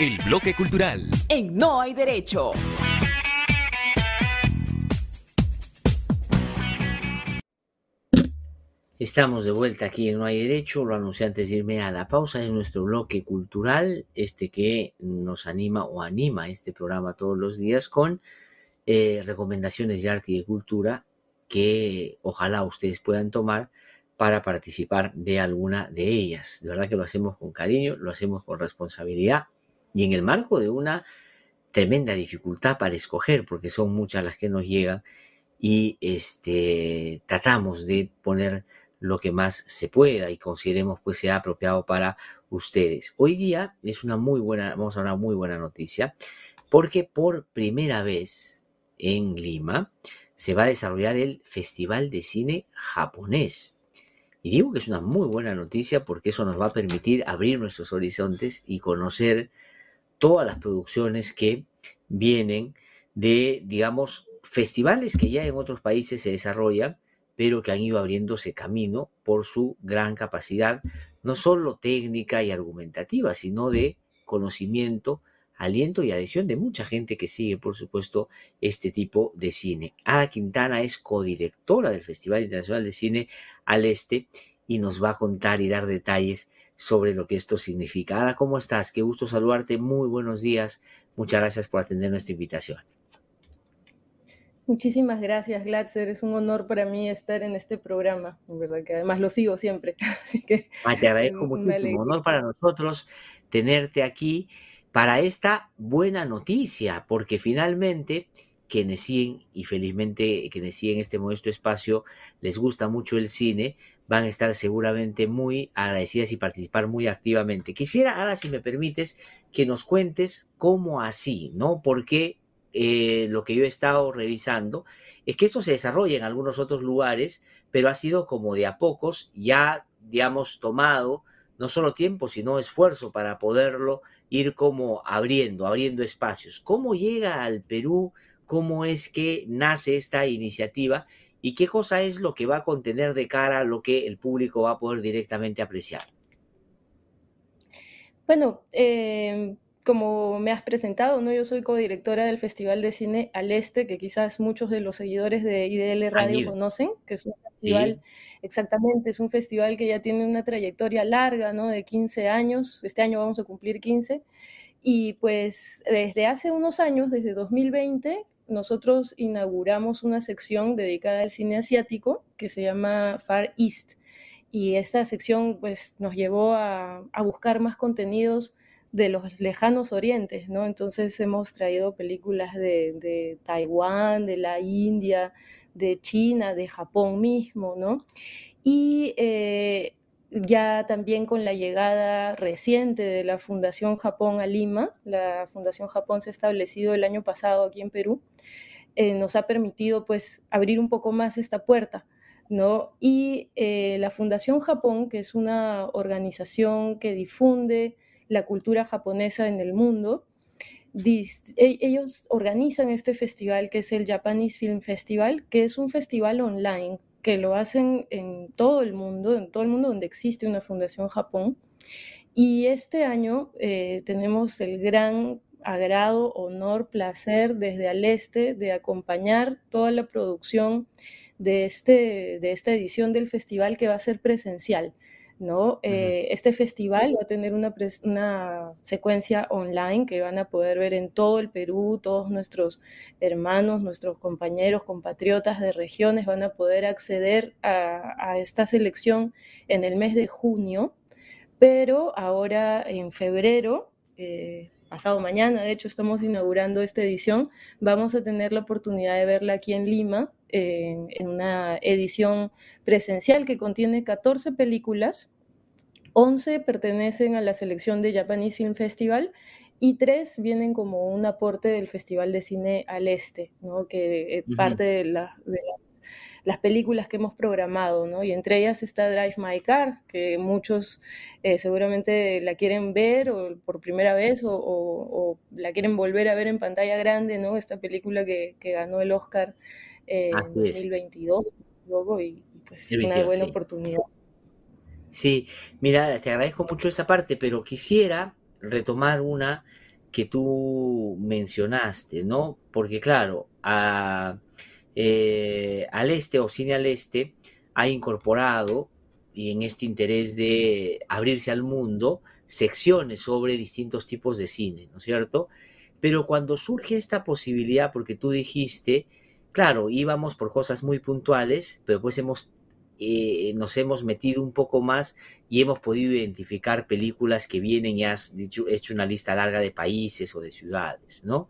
El bloque cultural. En No hay derecho. Estamos de vuelta aquí en No hay derecho, lo anuncié antes de irme a la pausa, es nuestro bloque cultural, este que nos anima o anima este programa todos los días con eh, recomendaciones de arte y de cultura que ojalá ustedes puedan tomar para participar de alguna de ellas. De verdad que lo hacemos con cariño, lo hacemos con responsabilidad y en el marco de una tremenda dificultad para escoger, porque son muchas las que nos llegan y este, tratamos de poner lo que más se pueda y consideremos pues sea apropiado para ustedes. Hoy día es una muy buena, vamos a una muy buena noticia, porque por primera vez en Lima se va a desarrollar el Festival de Cine Japonés. Y digo que es una muy buena noticia porque eso nos va a permitir abrir nuestros horizontes y conocer todas las producciones que vienen de, digamos, festivales que ya en otros países se desarrollan pero que han ido abriéndose camino por su gran capacidad, no solo técnica y argumentativa, sino de conocimiento, aliento y adhesión de mucha gente que sigue, por supuesto, este tipo de cine. Ada Quintana es codirectora del Festival Internacional de Cine al Este y nos va a contar y dar detalles sobre lo que esto significa. Ada, ¿cómo estás? Qué gusto saludarte. Muy buenos días. Muchas gracias por atender nuestra invitación. Muchísimas gracias, Glatzer. Es un honor para mí estar en este programa, en verdad que además lo sigo siempre. Así que ah, te agradezco muchísimo. Honor para nosotros tenerte aquí para esta buena noticia, porque finalmente quienes siguen y felizmente quienes siguen este modesto espacio les gusta mucho el cine, van a estar seguramente muy agradecidas y participar muy activamente. Quisiera, ahora si me permites, que nos cuentes cómo así, ¿no? ¿Por qué eh, lo que yo he estado revisando, es que esto se desarrolla en algunos otros lugares, pero ha sido como de a pocos, ya, digamos, tomado no solo tiempo, sino esfuerzo para poderlo ir como abriendo, abriendo espacios. ¿Cómo llega al Perú? ¿Cómo es que nace esta iniciativa? ¿Y qué cosa es lo que va a contener de cara a lo que el público va a poder directamente apreciar? Bueno, eh, como me has presentado, ¿no? Yo soy codirectora del Festival de Cine al Este, que quizás muchos de los seguidores de IDL Radio conocen, que es un festival, exactamente, es un festival que ya tiene una trayectoria larga, ¿no? De 15 años, este año vamos a cumplir 15, y pues desde hace unos años, desde 2020, nosotros inauguramos una sección dedicada al cine asiático que se llama Far East, y esta sección pues nos llevó a, buscar más contenidos de los lejanos orientes, ¿no? Entonces hemos traído películas de, Taiwán, de la India, de China, de Japón mismo, ¿no? Y eh, ya también con la llegada reciente de la Fundación Japón a Lima, la Fundación Japón se ha establecido el año pasado aquí en Perú, eh, nos ha permitido pues abrir un poco más esta puerta. ¿No? Y eh, la Fundación Japón, que es una organización que difunde la cultura japonesa en el mundo. E, ellos organizan este festival que es el Japanese Film Festival, que es un festival online que lo hacen en todo el mundo, en todo el mundo donde existe una Fundación Japón. Y este año eh, tenemos el gran agrado, honor, placer desde al este de acompañar toda la producción de, este, de esta edición del festival que va a ser presencial. ¿No? Eh, este festival va a tener una, una, secuencia online que van a poder ver en todo el Perú, todos nuestros hermanos, nuestros compañeros, compatriotas de regiones van a poder acceder a, esta selección en el mes de junio, pero ahora en febrero, eh, pasado mañana, de hecho estamos inaugurando esta edición, vamos a tener la oportunidad de verla aquí en Lima en, una edición presencial que contiene 14 películas. 11 pertenecen a la selección de Japanese Film Festival y tres vienen como un aporte del Festival de Cine al Este, ¿no? que es parte de, la, las películas que hemos programado, ¿no? Y entre ellas está Drive My Car, que muchos eh, seguramente la quieren ver o por primera vez o, la quieren volver a ver en pantalla grande, ¿no? Esta película que, ganó el Oscar en 2022, luego, y, pues es una buena oportunidad. Sí, mira, te agradezco mucho esa parte, pero quisiera retomar una que tú mencionaste, ¿no? Porque claro, a, eh, al este o cine al este ha incorporado, y en este interés de abrirse al mundo, secciones sobre distintos tipos de cine, ¿no es cierto? Pero cuando surge esta posibilidad, porque tú dijiste, claro, íbamos por cosas muy puntuales, pero pues hemos, eh, nos hemos metido un poco más y hemos podido identificar películas que vienen y has hecho una lista larga de países o de ciudades, ¿no?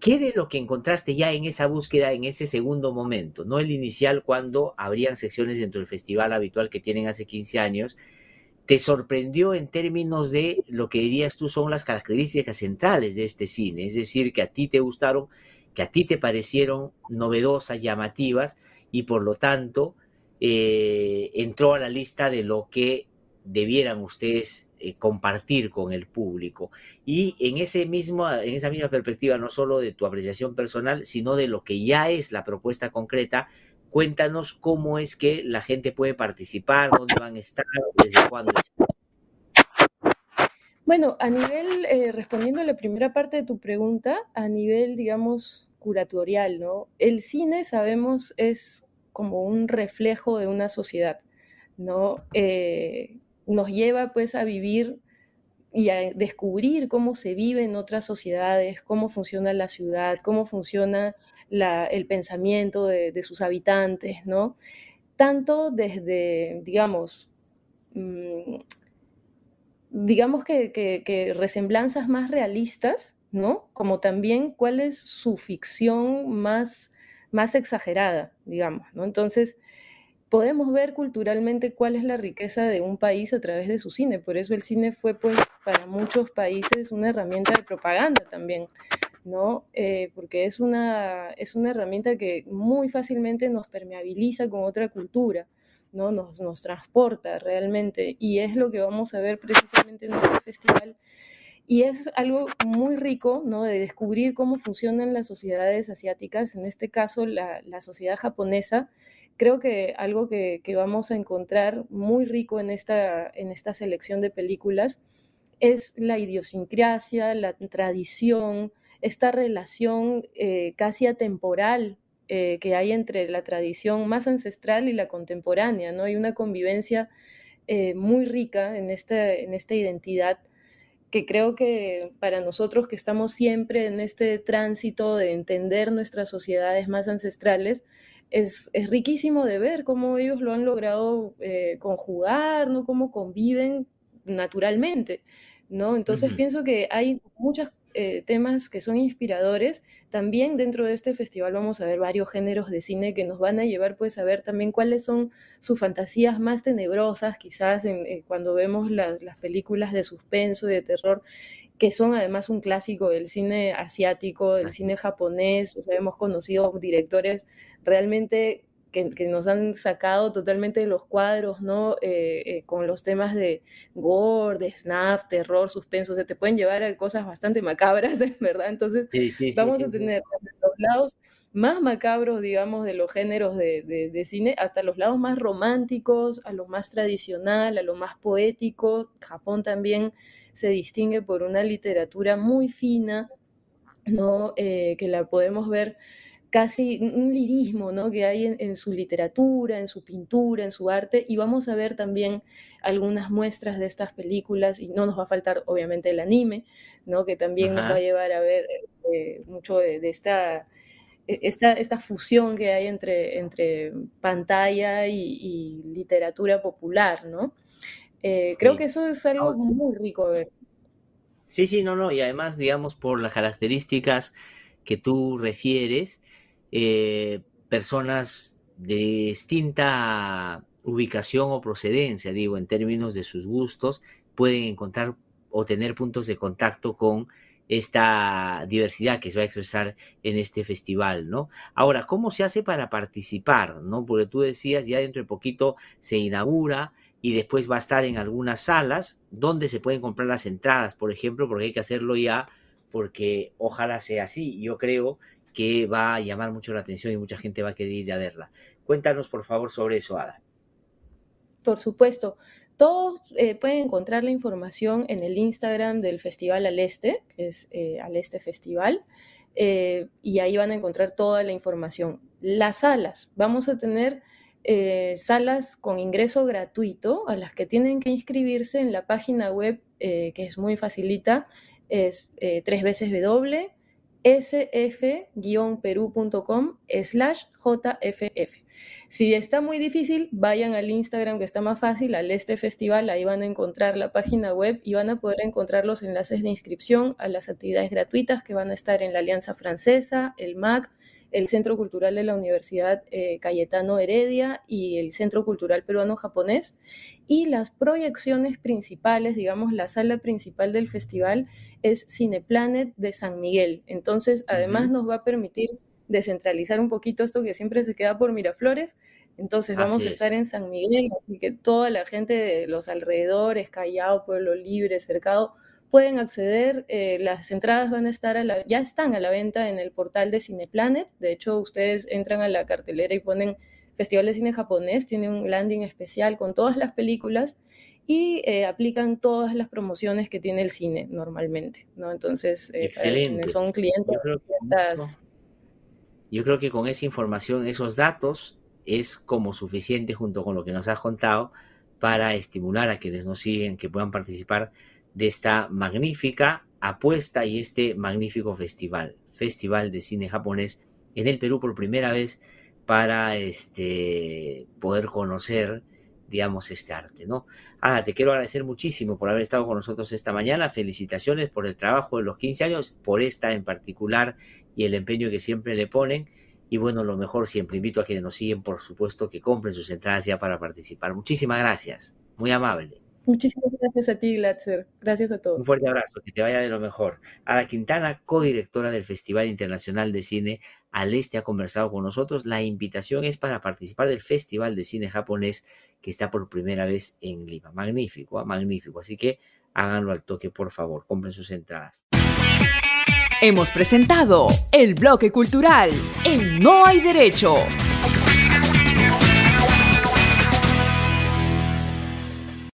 ¿Qué de lo que encontraste ya en esa búsqueda, en ese segundo momento? No el inicial cuando habrían secciones dentro del festival habitual que tienen hace 15 años. ¿Te sorprendió en términos de lo que dirías tú son las características centrales de este cine? Es decir, que a ti te gustaron, que a ti te parecieron novedosas, llamativas y por lo tanto eh, entró a la lista de lo que debieran ustedes eh, compartir con el público. Y en, ese mismo, en esa misma perspectiva, no solo de tu apreciación personal, sino de lo que ya es la propuesta concreta, cuéntanos cómo es que la gente puede participar, dónde van a estar, desde cuándo. Bueno, a nivel, eh, respondiendo a la primera parte de tu pregunta, a nivel, digamos, curatorial, ¿no? El cine, sabemos, es como un reflejo de una sociedad, ¿no? Eh, nos lleva pues a vivir y a descubrir cómo se vive en otras sociedades, cómo funciona la ciudad, cómo funciona el pensamiento de, sus habitantes, ¿no? Tanto desde, digamos, mm, digamos que, que, resemblanzas más realistas, ¿no? Como también cuál es su ficción más, más exagerada, digamos, ¿no? Entonces, podemos ver culturalmente cuál es la riqueza de un país a través de su cine. Por eso el cine fue, pues, para muchos países una herramienta de propaganda también, ¿no? Eh, porque es una, es una herramienta que muy fácilmente nos permeabiliza con otra cultura, ¿no? Nos, nos transporta realmente. Y es lo que vamos a ver precisamente en este festival. Y es algo muy rico, ¿no? De descubrir cómo funcionan las sociedades asiáticas, en este caso la, la sociedad japonesa, creo que algo que, vamos a encontrar muy rico en esta, en esta selección de películas es la idiosincrasia, la tradición, esta relación eh, casi atemporal eh, que hay entre la tradición más ancestral y la contemporánea, ¿no? Hay una convivencia eh, muy rica en, este, en esta identidad que creo que para nosotros que estamos siempre en este tránsito de entender nuestras sociedades más ancestrales, es, riquísimo de ver cómo ellos lo han logrado eh, conjugar, ¿no? Cómo conviven naturalmente, ¿no? Entonces pienso que hay muchos eh, temas que son inspiradores. También dentro de este festival vamos a ver varios géneros de cine que nos van a llevar pues a ver también cuáles son sus fantasías más tenebrosas, quizás en, cuando vemos las, las películas de suspenso y de terror que son además un clásico del cine asiático, del cine japonés. O sea, hemos conocido directores realmente que, nos han sacado totalmente de los cuadros, ¿no? Eh, eh, con los temas de gore, de snap, terror, suspenso, o sea, te pueden llevar a cosas bastante macabras, ¿verdad? Entonces, vamos a tener los lados más macabros, digamos, de los géneros de, de, cine, hasta los lados más románticos, a lo más tradicional, a lo más poético. Japón también se distingue por una literatura muy fina, ¿no? Eh, que la podemos ver casi un lirismo ¿no? que hay en, su literatura, en su pintura, en su arte, y vamos a ver también algunas muestras de estas películas, y no nos va a faltar obviamente el anime, ¿no? que también nos va a llevar a ver eh, mucho de, esta, e, esta, esta, fusión que hay entre, entre pantalla y, literatura popular, ¿no? Eh, creo que eso es algo muy rico de ver. Sí, sí, no, no, y además, digamos, por las características que tú refieres, eh, personas de distinta ubicación o procedencia, digo, en términos de sus gustos, pueden encontrar o tener puntos de contacto con esta diversidad que se va a expresar en este festival, ¿no? Ahora, ¿cómo se hace para participar, no? Porque tú decías, ya dentro de poquito se inaugura y después va a estar en algunas salas donde se pueden comprar las entradas, por ejemplo, porque hay que hacerlo ya, porque ojalá sea así. Yo creo que va a llamar mucho la atención y mucha gente va a querer ir a verla. Cuéntanos, por favor, sobre eso, Ada. Por supuesto. Todos eh, pueden encontrar la información en el Instagram del Festival Al Este, que es eh, Al Este Festival, eh, y ahí van a encontrar toda la información. Las salas, vamos a tener salas con ingreso gratuito a las que tienen que inscribirse en la página web, que es muy facilita, es tres veces w sf-perú.com slash jff. Si está muy difícil, vayan al Instagram que está más fácil, al Este Festival, ahí van a encontrar la página web y van a poder encontrar los enlaces de inscripción a las actividades gratuitas que van a estar en la Alianza Francesa, el MAC, el Centro Cultural de la Universidad eh, Cayetano Heredia y el Centro Cultural Peruano Japonés. Y las proyecciones principales, digamos, la sala principal del festival es Cineplanet de San Miguel. Entonces, además nos va a permitir descentralizar un poquito esto que siempre se queda por Miraflores. Entonces vamos a estar en San Miguel, así que toda la gente de los alrededores, Callao, Pueblo Libre, Cercado, pueden acceder. Eh, las entradas van a estar a la, ya están a la venta en el portal de Cineplanet. De hecho, ustedes entran a la cartelera y ponen Festival de Cine Japonés, tiene un landing especial con todas las películas y eh, aplican todas las promociones que tiene el cine normalmente, ¿no? Entonces, eh, son clientes, yo creo que con esa información, esos datos, es como suficiente junto con lo que nos has contado para estimular a quienes nos siguen que puedan participar de esta magnífica apuesta y este magnífico festival, Festival de Cine Japonés en el Perú por primera vez para este, poder conocer, digamos, este arte, ¿no? Ah, te quiero agradecer muchísimo por haber estado con nosotros esta mañana. Felicitaciones por el trabajo de los 15 años, por esta en particular y el empeño que siempre le ponen. Y bueno, lo mejor siempre invito a quienes nos siguen, por supuesto, que compren sus entradas ya para participar. Muchísimas gracias. Muy amable. Muchísimas gracias a ti, Glatzer. Gracias a todos. Un fuerte abrazo, que te vaya de lo mejor. Ada Quintana, codirectora del Festival Internacional de Cine al Este, ha conversado con nosotros. La invitación es para participar del Festival de Cine Japonés que está por primera vez en Lima. Magnífico, ¿ah? magnífico. Así que háganlo al toque, por favor. Compren sus entradas. Hemos presentado el bloque cultural en No hay derecho.